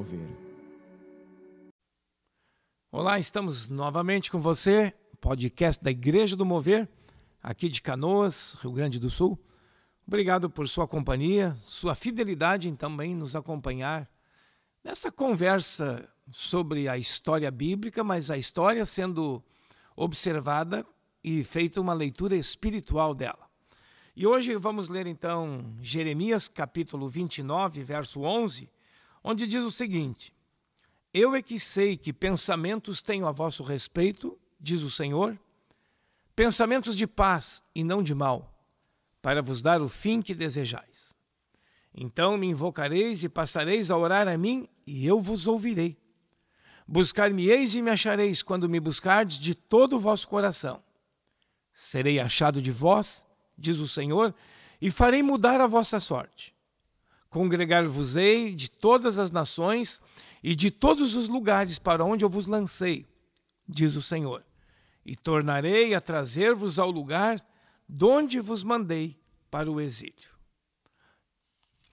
Mover. Olá, estamos novamente com você, podcast da Igreja do Mover, aqui de Canoas, Rio Grande do Sul. Obrigado por sua companhia, sua fidelidade em também nos acompanhar nessa conversa sobre a história bíblica, mas a história sendo observada e feita uma leitura espiritual dela. E hoje vamos ler então Jeremias capítulo 29, verso 11, onde diz o seguinte: Eu é que sei que pensamentos tenho a vosso respeito, diz o Senhor, pensamentos de paz e não de mal, para vos dar o fim que desejais. Então me invocareis e passareis a orar a mim, e eu vos ouvirei. Buscar-me-eis e me achareis quando me buscardes de todo o vosso coração. Serei achado de vós, diz o Senhor, e farei mudar a vossa sorte. Congregar-vos-ei de todas as nações e de todos os lugares para onde eu vos lancei, diz o Senhor, e tornarei a trazer-vos ao lugar donde vos mandei para o exílio.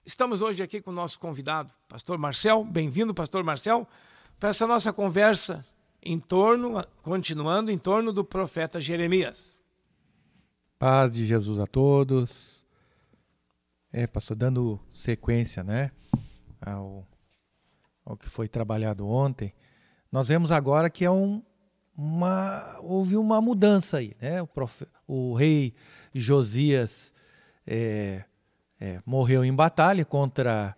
Estamos hoje aqui com o nosso convidado, Pastor Marcel. Bem-vindo, Pastor Marcel, para essa nossa conversa em torno, continuando em torno do profeta Jeremias. Paz de Jesus a todos. É, pastor, dando sequência, né, ao, ao que foi trabalhado ontem, nós vemos agora que é um, uma, houve uma mudança aí, né? O, profe, o rei Josias é, é, morreu em batalha contra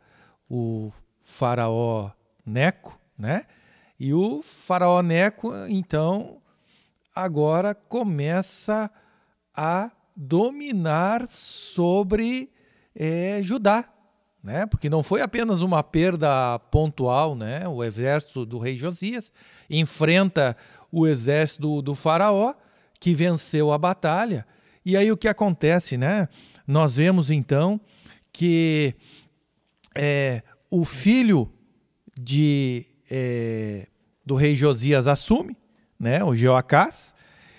o faraó Neco, né? E o faraó Neco, então, agora começa a a dominar sobre é, Judá, né? Porque não foi apenas uma perda pontual, né? O exército do rei Josias enfrenta o exército do, faraó que venceu a batalha. E aí o que acontece, né? Nós vemos então que é, o filho de, é, do rei Josias assume, né? O Jeoacás,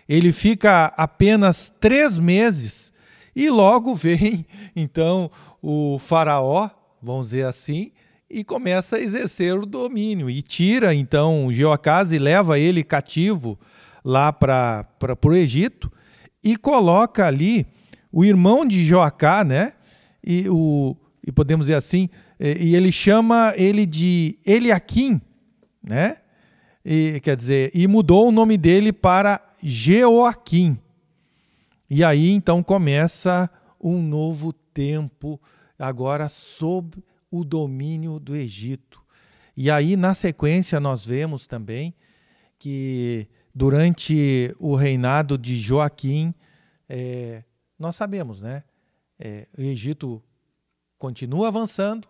ele fica apenas três meses e logo vem então o faraó, vamos dizer assim, e começa a exercer o domínio e tira então Jeoacás e leva ele cativo lá para o Egito e coloca ali o irmão de Joacá, né? E, o, e podemos dizer assim, e, ele chama ele de Eliakim, né? E, quer dizer, e mudou o nome dele para Jeoaquim. E aí então começa um novo tempo, agora sob o domínio do Egito. E aí, na sequência, nós vemos também que durante o reinado de Joaquim, é, nós sabemos, né? É, o Egito continua avançando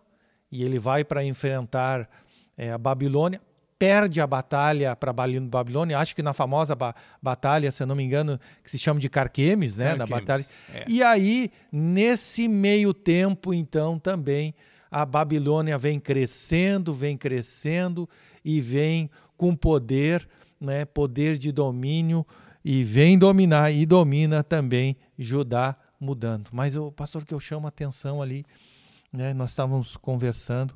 e ele vai para enfrentar é, a Babilônia, perde a batalha para Babilônia, acho que na famosa ba batalha, se eu não me engano, que se chama de Carquemes, né? Na batalha. É. E aí, nesse meio tempo, então, também a Babilônia vem crescendo, vem crescendo e vem com poder, né? Poder de domínio e vem dominar e domina também Judá mudando. Mas o pastor que eu chamo a atenção ali, né? Nós estávamos conversando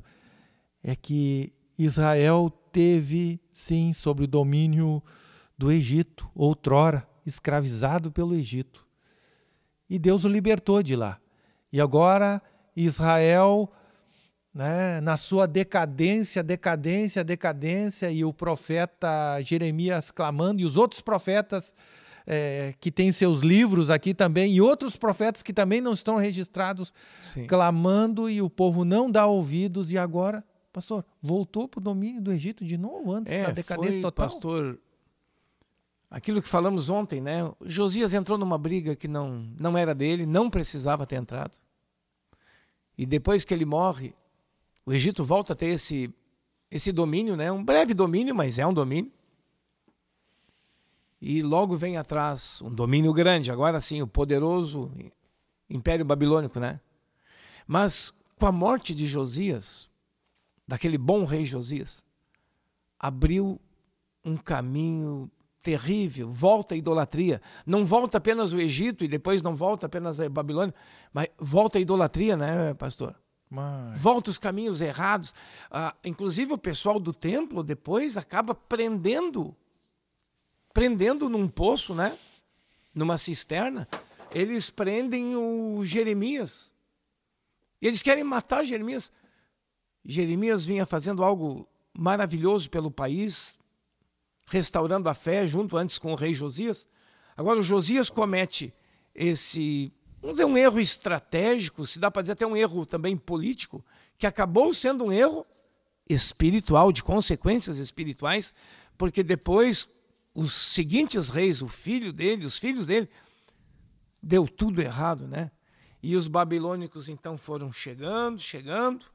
é que Israel teve, sim, sobre o domínio do Egito, outrora escravizado pelo Egito. E Deus o libertou de lá. E agora Israel, né, na sua decadência, decadência, decadência, e o profeta Jeremias clamando, e os outros profetas é, que têm seus livros aqui também, e outros profetas que também não estão registrados, Sim. clamando, e o povo não dá ouvidos, e agora Pastor, voltou para o domínio do Egito de novo antes é, da decadência foi, total? Pastor, aquilo que falamos ontem, né? Josias entrou numa briga que não, não era dele, não precisava ter entrado. E depois que ele morre, o Egito volta a ter esse, esse domínio, né? Um breve domínio, mas é um domínio. E logo vem atrás um domínio grande, agora sim, o poderoso Império Babilônico, né? Mas com a morte de Josias, daquele bom rei Josias, abriu um caminho terrível, volta a idolatria. Não volta apenas o Egito e depois não volta apenas a Babilônia, mas volta a idolatria, né, pastor? Mas... Volta os caminhos errados. Ah, inclusive o pessoal do templo depois acaba prendendo, prendendo num poço, né? Numa cisterna. Eles prendem o Jeremias. Eles querem matar Jeremias. Jeremias vinha fazendo algo maravilhoso pelo país, restaurando a fé junto antes com o rei Josias. Agora o Josias comete esse, vamos dizer, um erro estratégico, se dá para dizer até um erro também político, que acabou sendo um erro espiritual, de consequências espirituais, porque depois os seguintes reis, o filho dele, os filhos dele, deu tudo errado, né? E os babilônicos então foram chegando, chegando,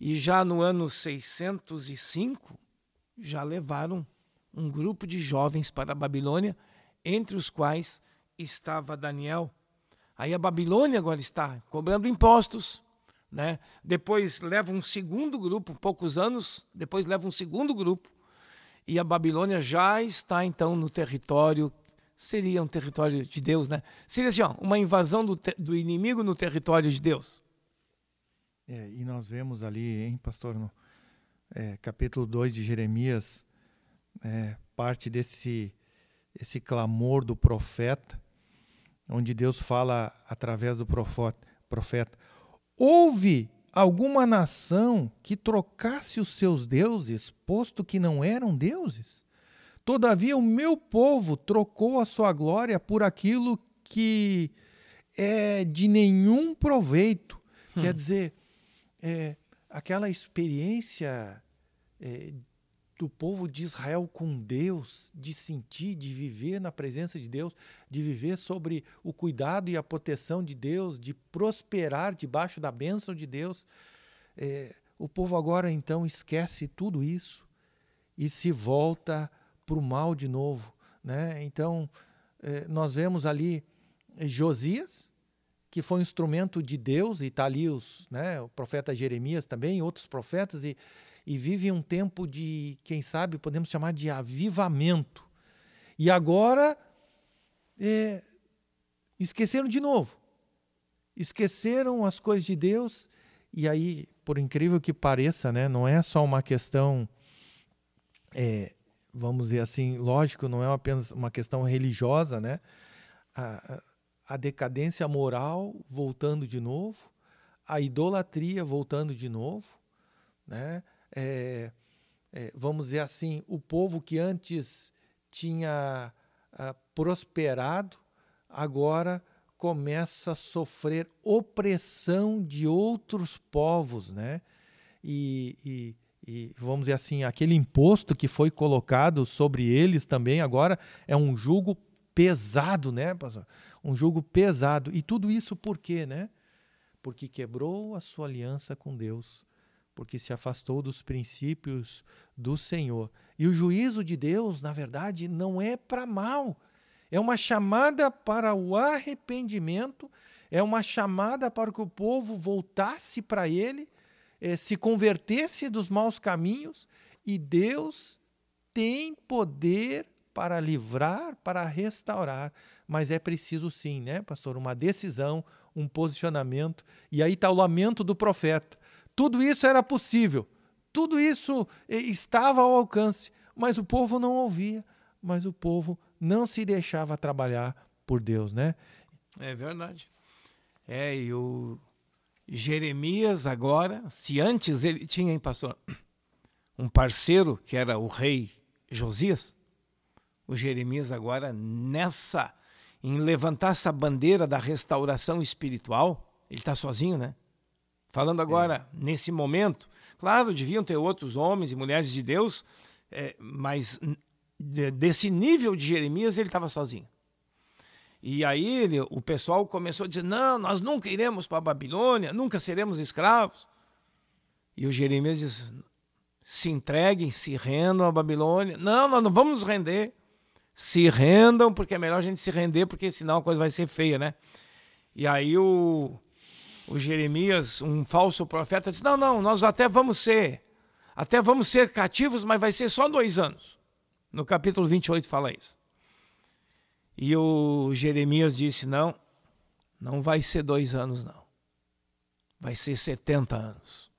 e já no ano 605 já levaram um grupo de jovens para a Babilônia, entre os quais estava Daniel. Aí a Babilônia agora está cobrando impostos, né? Depois leva um segundo grupo, poucos anos, depois leva um segundo grupo, e a Babilônia já está então no território seria um território de Deus, né? Seria assim, ó, uma invasão do, do inimigo no território de Deus. É, e nós vemos ali, hein, pastor, no é, capítulo 2 de Jeremias, é, parte desse esse clamor do profeta, onde Deus fala através do profeta: Houve alguma nação que trocasse os seus deuses, posto que não eram deuses? Todavia, o meu povo trocou a sua glória por aquilo que é de nenhum proveito. Hum. Quer dizer, é, aquela experiência é, do povo de Israel com Deus, de sentir, de viver na presença de Deus, de viver sobre o cuidado e a proteção de Deus, de prosperar debaixo da bênção de Deus. É, o povo agora então esquece tudo isso e se volta para o mal de novo. Né? Então, é, nós vemos ali Josias, que foi um instrumento de Deus, e está ali os, né, o profeta Jeremias também, outros profetas, e, e vive um tempo de, quem sabe, podemos chamar de avivamento. E agora é, esqueceram de novo. Esqueceram as coisas de Deus, e aí, por incrível que pareça, né, não é só uma questão, é, vamos dizer assim, lógico, não é apenas uma questão religiosa, né? A decadência moral voltando de novo, a idolatria voltando de novo, né? É, é, vamos dizer assim, o povo que antes tinha ah, prosperado, agora começa a sofrer opressão de outros povos, né? E, e, e, vamos dizer assim, aquele imposto que foi colocado sobre eles também agora é um jugo pesado, né, pastor? Um jugo pesado. E tudo isso por quê, né? Porque quebrou a sua aliança com Deus, porque se afastou dos princípios do Senhor. E o juízo de Deus, na verdade, não é para mal. É uma chamada para o arrependimento, é uma chamada para que o povo voltasse para ele, eh, se convertesse dos maus caminhos, e Deus tem poder para livrar, para restaurar. Mas é preciso sim, né, pastor? Uma decisão, um posicionamento. E aí está o lamento do profeta. Tudo isso era possível, tudo isso eh, estava ao alcance, mas o povo não ouvia, mas o povo não se deixava trabalhar por Deus, né? É verdade. É, e o Jeremias agora, se antes ele tinha, hein, pastor, um parceiro que era o rei Josias, o Jeremias agora nessa, em levantar essa bandeira da restauração espiritual, ele está sozinho, né? Falando agora, é. nesse momento, claro, deviam ter outros homens e mulheres de Deus, é, mas desse nível de Jeremias ele estava sozinho. E aí ele, o pessoal começou a dizer: não, nós nunca iremos para a Babilônia, nunca seremos escravos. E o Jeremias diz: se entreguem, se rendam à Babilônia. Não, nós não vamos nos render. Se rendam, porque é melhor a gente se render, porque senão a coisa vai ser feia, né? E aí o, o Jeremias, um falso profeta, disse: Não, não, nós até vamos ser, até vamos ser cativos, mas vai ser só dois anos. No capítulo 28 fala isso. E o Jeremias disse: Não, não vai ser dois anos, não. vai ser 70 anos.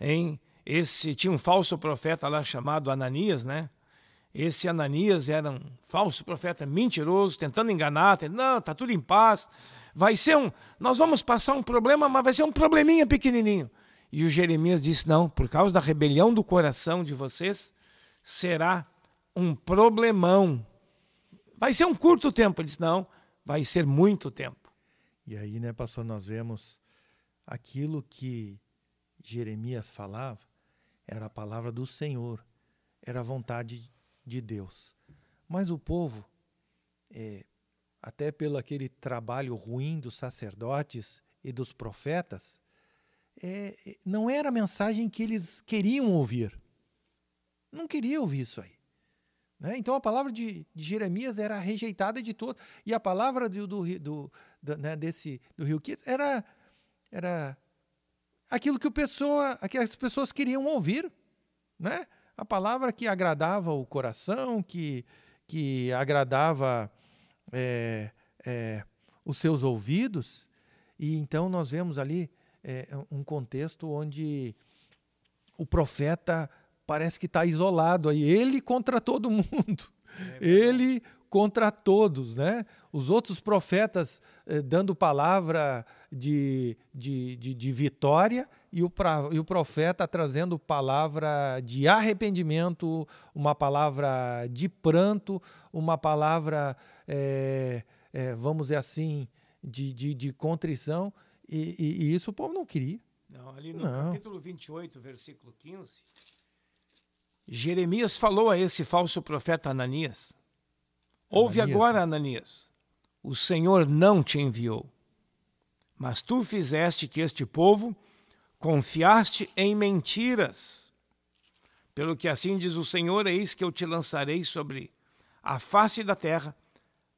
Hein? Esse tinha um falso profeta lá chamado Ananias, né? Esse Ananias era um falso profeta mentiroso, tentando enganar, tentando, não, tá tudo em paz. Vai ser um, nós vamos passar um problema, mas vai ser um probleminha pequenininho. E o Jeremias disse: "Não, por causa da rebelião do coração de vocês, será um problemão. Vai ser um curto tempo". Ele disse: "Não, vai ser muito tempo". E aí, né, pastor, nós vemos aquilo que Jeremias falava, era a palavra do Senhor, era a vontade de Deus. Mas o povo, é, até pelo aquele trabalho ruim dos sacerdotes e dos profetas, é, não era a mensagem que eles queriam ouvir. Não queriam ouvir isso aí. Né? Então a palavra de, de, Jeremias era rejeitada de todos. E a palavra do, do, do, do né, desse, do Rio Kids era, era aquilo que, pessoa, que as pessoas queriam ouvir. Né? A palavra que agradava o coração, que, que agradava é, é, os seus ouvidos. E então nós vemos ali é, um contexto onde o profeta parece que está isolado aí, ele contra todo mundo, é ele contra todos, né? Os outros profetas eh, dando palavra de, de, de, de vitória e o, pra, e o profeta trazendo palavra de arrependimento, uma palavra de pranto, uma palavra, é, é, vamos dizer assim, de, de, de contrição, e, e, e, isso o povo não queria. Não, ali no não. capítulo 28, versículo 15, Jeremias falou a esse falso profeta Ananias: Ouve Ananias. agora, Ananias, o Senhor não te enviou, mas tu fizeste que este povo Confiaste em mentiras. Pelo que assim diz o Senhor, eis que eu te lançarei sobre a face da terra.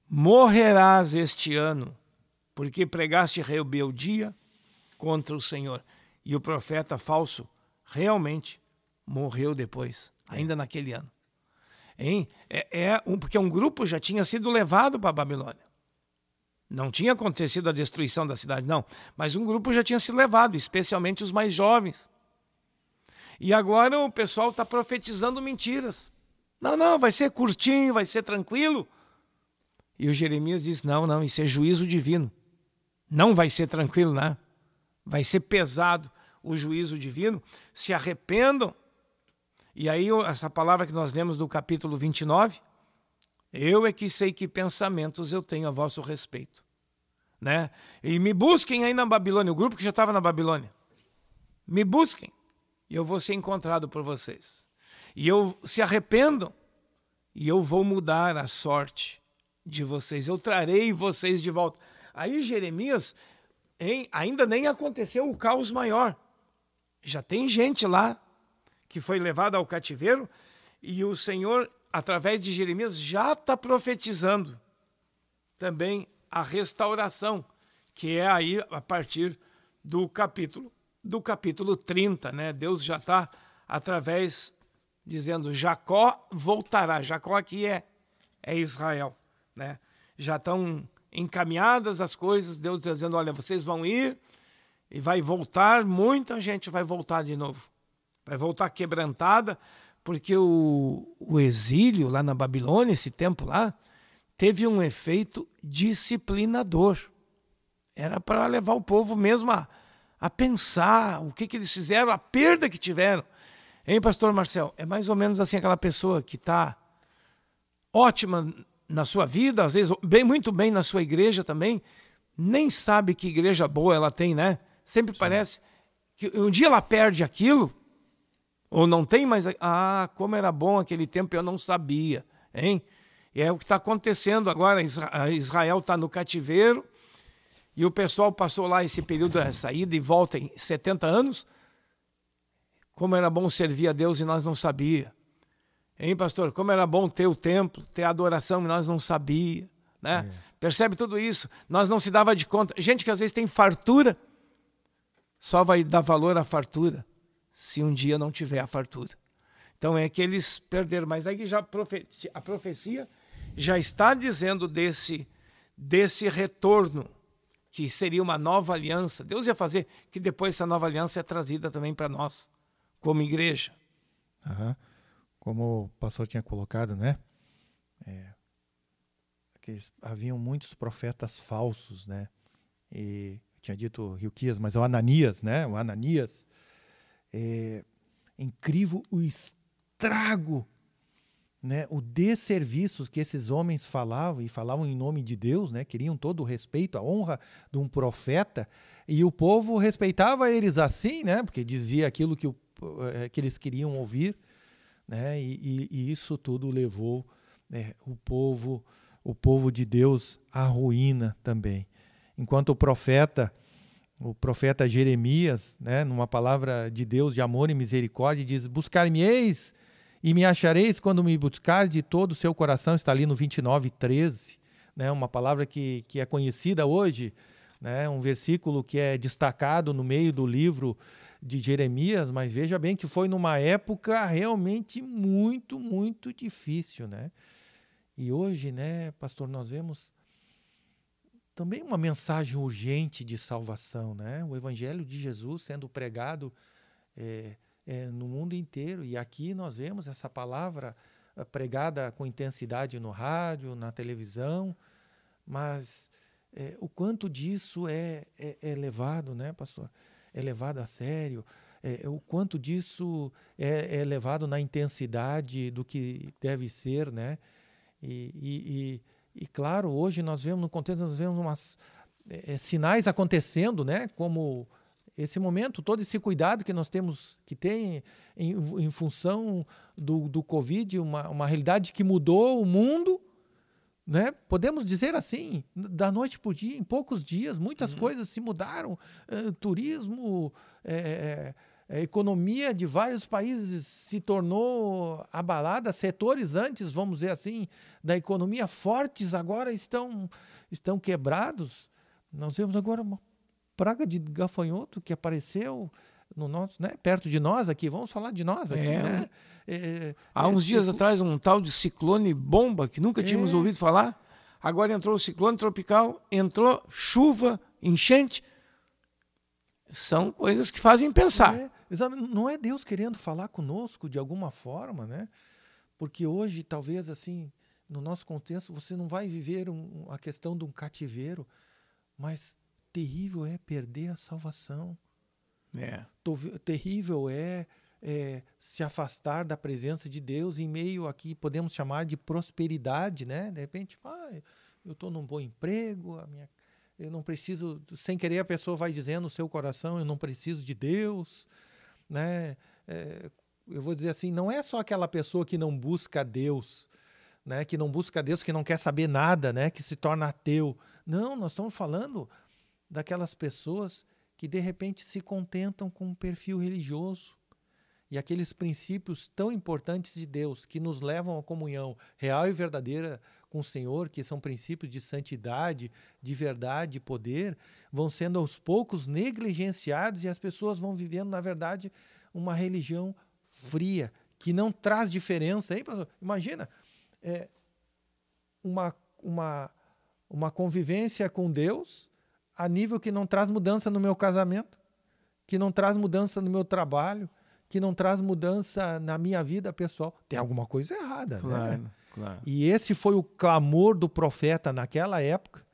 Morrerás este ano, porque pregaste rebeldia contra o Senhor. E o profeta falso realmente morreu depois, ainda naquele ano. Hein? É, é um, porque um grupo já tinha sido levado para a Babilônia. Não tinha acontecido a destruição da cidade, não. Mas um grupo já tinha se levado, especialmente os mais jovens. E agora o pessoal está profetizando mentiras. Não, não, vai ser curtinho, vai ser tranquilo. E o Jeremias diz: não, não, isso é juízo divino. Não vai ser tranquilo, né? Vai ser pesado o juízo divino. Se arrependam. E aí, essa palavra que nós lemos do capítulo 29 eu é que sei que pensamentos eu tenho a vosso respeito. Né? E me busquem aí na Babilônia, o grupo que já estava na Babilônia. Me busquem e eu vou ser encontrado por vocês. E eu se arrependam e eu vou mudar a sorte de vocês. Eu trarei vocês de volta. Aí Jeremias, hein, ainda nem aconteceu o caos maior. Já tem gente lá que foi levada ao cativeiro e o Senhor através de Jeremias, já está profetizando também a restauração, que é aí a partir do capítulo do capítulo 30, né? Deus já está através dizendo Jacó voltará. Jacó aqui é é Israel, né? Já estão encaminhadas as coisas, Deus dizendo, olha, vocês vão ir e vai voltar, muita gente vai voltar de novo. Vai voltar quebrantada, porque o, o exílio lá na Babilônia, esse tempo lá, teve um efeito disciplinador. Era para levar o povo mesmo a, a pensar o que, que eles fizeram, a perda que tiveram. Hein, pastor Marcel? É mais ou menos assim aquela pessoa que está ótima na sua vida, às vezes bem, muito bem na sua igreja também, nem sabe que igreja boa ela tem, né? Sempre Sim. parece que um dia ela perde aquilo, ou não tem mais. Ah, como era bom aquele tempo, eu não sabia. Hein? E é o que está acontecendo agora. Israel está no cativeiro e o pessoal passou lá esse período de saída e volta em 70 anos. Como era bom servir a Deus e nós não sabia. Hein, pastor? Como era bom ter o templo, ter a adoração e nós não sabia. Né? É. Percebe tudo isso? Nós não se dava de conta. Gente que às vezes tem fartura, só vai dar valor à fartura se um dia não tiver a fartura. Então é que eles perderam. Mas aí já a profecia já está dizendo desse, desse retorno que seria uma nova aliança. Deus ia fazer que depois essa nova aliança é trazida também para nós, como igreja. Uhum. Como o pastor tinha colocado, né? É, haviam muitos profetas falsos, né? E tinha dito Hilquias, mas é o Ananias, né? O Ananias. É, incrível o estrago né, o desserviço que esses homens falavam, e falavam em nome de Deus, né, queriam todo o respeito, a honra de um profeta, e o povo respeitava eles assim, né, porque dizia aquilo que, o, eh, que eles queriam ouvir, né, e, e isso tudo levou né, o povo o povo de Deus à ruína também. Enquanto o profeta o profeta Jeremias, né, numa palavra de Deus de amor e misericórdia, diz: Buscar-me-eis e me achareis quando me buscar de todo o seu coração, está ali no 29, 13, né? uma palavra que, que é conhecida hoje, né? um versículo que é destacado no meio do livro de Jeremias, mas veja bem que foi numa época realmente muito, muito difícil. Né? E hoje, né, pastor, nós vemos também uma mensagem urgente de salvação, né? O Evangelho de Jesus sendo pregado é, é, no mundo inteiro. E aqui nós vemos essa palavra eh, pregada com intensidade no rádio, na televisão, mas é, o quanto disso é, é, é, levado, né, pastor? É levado a sério. É, o quanto disso é, é, levado na intensidade do que deve ser, né? E, e, e, e claro, hoje nós vemos no contexto, nós vemos umas, é, sinais acontecendo, né? Como esse momento, todo esse cuidado que nós temos que ter em, em função do, do Covid, uma, uma realidade que mudou o mundo, né? Podemos dizer assim, da noite para o dia, em poucos dias, muitas uhum. coisas se mudaram. Uh, turismo, é, é, a economia de vários países se tornou abalada. Setores antes, vamos dizer assim, da economia fortes agora estão, estão quebrados. Nós vemos agora uma praga de gafanhoto que apareceu no nosso, né, perto de nós aqui. Vamos falar de nós aqui, é, né? É, Há uns dias atrás, um tal de ciclone bomba que nunca tínhamos é. ouvido falar. Agora entrou o ciclone tropical, entrou chuva, enchente. São coisas que fazem pensar. É, não é Deus querendo falar conosco de alguma forma, né? Porque hoje, talvez assim, no nosso contexto, você não vai viver um, a questão de um cativeiro, mas terrível é perder a salvação. É. Terrível é, é, se afastar da presença de Deus em meio aqui, podemos chamar de prosperidade, né? De repente, ah, eu estou num bom emprego, a minha, eu não preciso, sem querer a pessoa vai dizendo no seu coração, eu não preciso de Deus, né? É, eu vou dizer assim, não é só aquela pessoa que não busca Deus, né? Que não busca Deus, que não quer saber nada, né? Que se torna ateu. Não, nós estamos falando daquelas pessoas que de repente se contentam com um perfil religioso e aqueles princípios tão importantes de Deus que nos levam à comunhão real e verdadeira com o Senhor, que são princípios de santidade, de verdade e poder, vão sendo aos poucos negligenciados e as pessoas vão vivendo, na verdade, uma religião fria, que não traz diferença. Aí, pastor, imagina é, uma, uma, uma convivência com Deus a nível que não traz mudança no meu casamento, que não traz mudança no meu trabalho, que não traz mudança na minha vida pessoal. Tem alguma coisa errada, claro, né? Claro. E esse foi o clamor do profeta naquela época.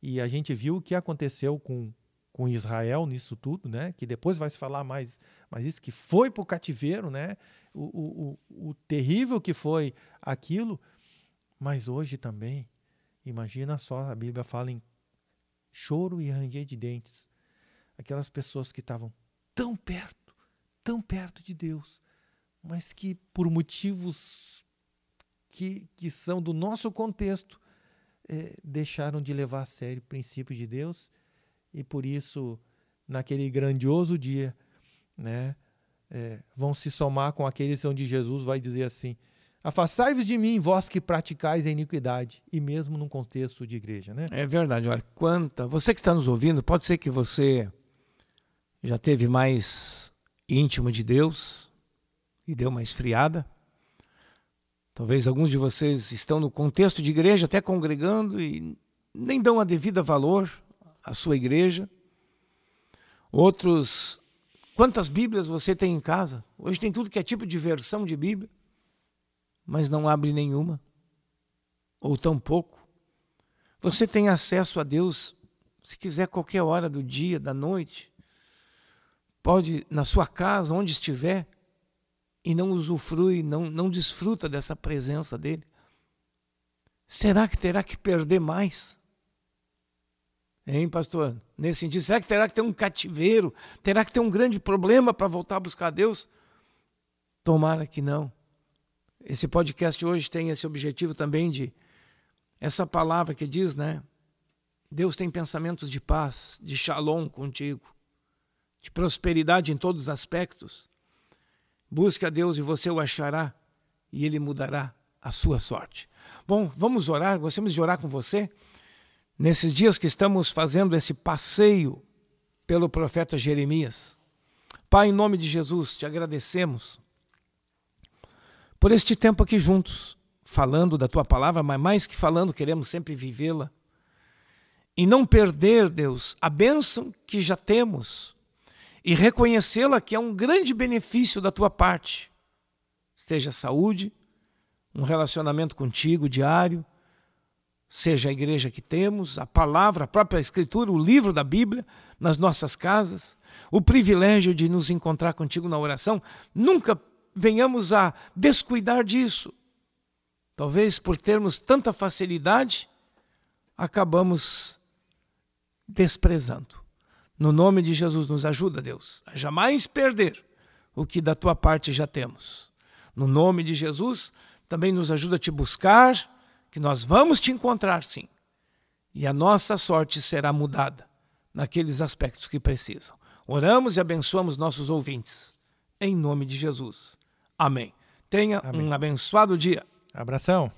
E a gente viu o que aconteceu com, com Israel nisso tudo, né? Que depois vai se falar mais, mas isso que foi para o cativeiro, né? O, o, o, o terrível que foi aquilo. Mas hoje também, imagina só, a Bíblia fala em choro e ranger de dentes. Aquelas pessoas que estavam tão perto, tão perto de Deus, mas que por motivos que, que são do nosso contexto, é, deixaram de levar a sério princípios de Deus e por isso, naquele grandioso dia, né, é, vão se somar com aqueles onde Jesus vai dizer assim: Afastai-vos de mim, vós que praticais a iniquidade, e mesmo num contexto de igreja, né? É verdade, olha, quanta. Você que está nos ouvindo, pode ser que você já teve mais íntimo de Deus e deu uma esfriada. Talvez alguns de vocês estão no contexto de igreja, até congregando, e nem dão a devida valor a sua igreja. Outros, quantas Bíblias você tem em casa? Hoje tem tudo que é tipo de versão de Bíblia, mas não abre nenhuma, ou tão pouco. Você tem acesso a Deus, se quiser, qualquer hora do dia, da noite. Pode, na sua casa, onde estiver, e não usufrui, não, não desfruta dessa presença dele. Será que terá que perder mais? Hein, pastor? Nesse sentido, será que terá que ter um cativeiro? Terá que ter um grande problema para voltar a buscar Deus? Tomara que não. Esse podcast hoje tem esse objetivo também de essa palavra que diz, né? Deus tem pensamentos de paz, de shalom contigo, de prosperidade em todos os aspectos. Busque a Deus e você o achará e ele mudará a sua sorte. Bom, vamos orar, gostamos de orar com você. Nesses dias que estamos fazendo esse passeio pelo profeta Jeremias. Pai, em nome de Jesus, te agradecemos por este tempo aqui juntos, falando da tua palavra, mas mais que falando, queremos sempre vivê-la. E não perder, Deus, a bênção que já temos e reconhecê-la que é um grande benefício da tua parte. Seja saúde, um relacionamento contigo diário, seja a igreja que temos, a palavra, a própria Escritura, o livro da Bíblia nas nossas casas, o privilégio de nos encontrar contigo na oração, nunca venhamos a descuidar disso. Talvez por termos tanta facilidade, acabamos desprezando. No nome de Jesus, nos ajuda, Deus, a jamais perder o que da tua parte já temos. No nome de Jesus, também nos ajuda a te buscar, que nós vamos te encontrar sim. E a nossa sorte será mudada naqueles aspectos que precisam. Oramos e abençoamos nossos ouvintes. Em nome de Jesus. Amém. Tenha Amém. um abençoado dia. Abração.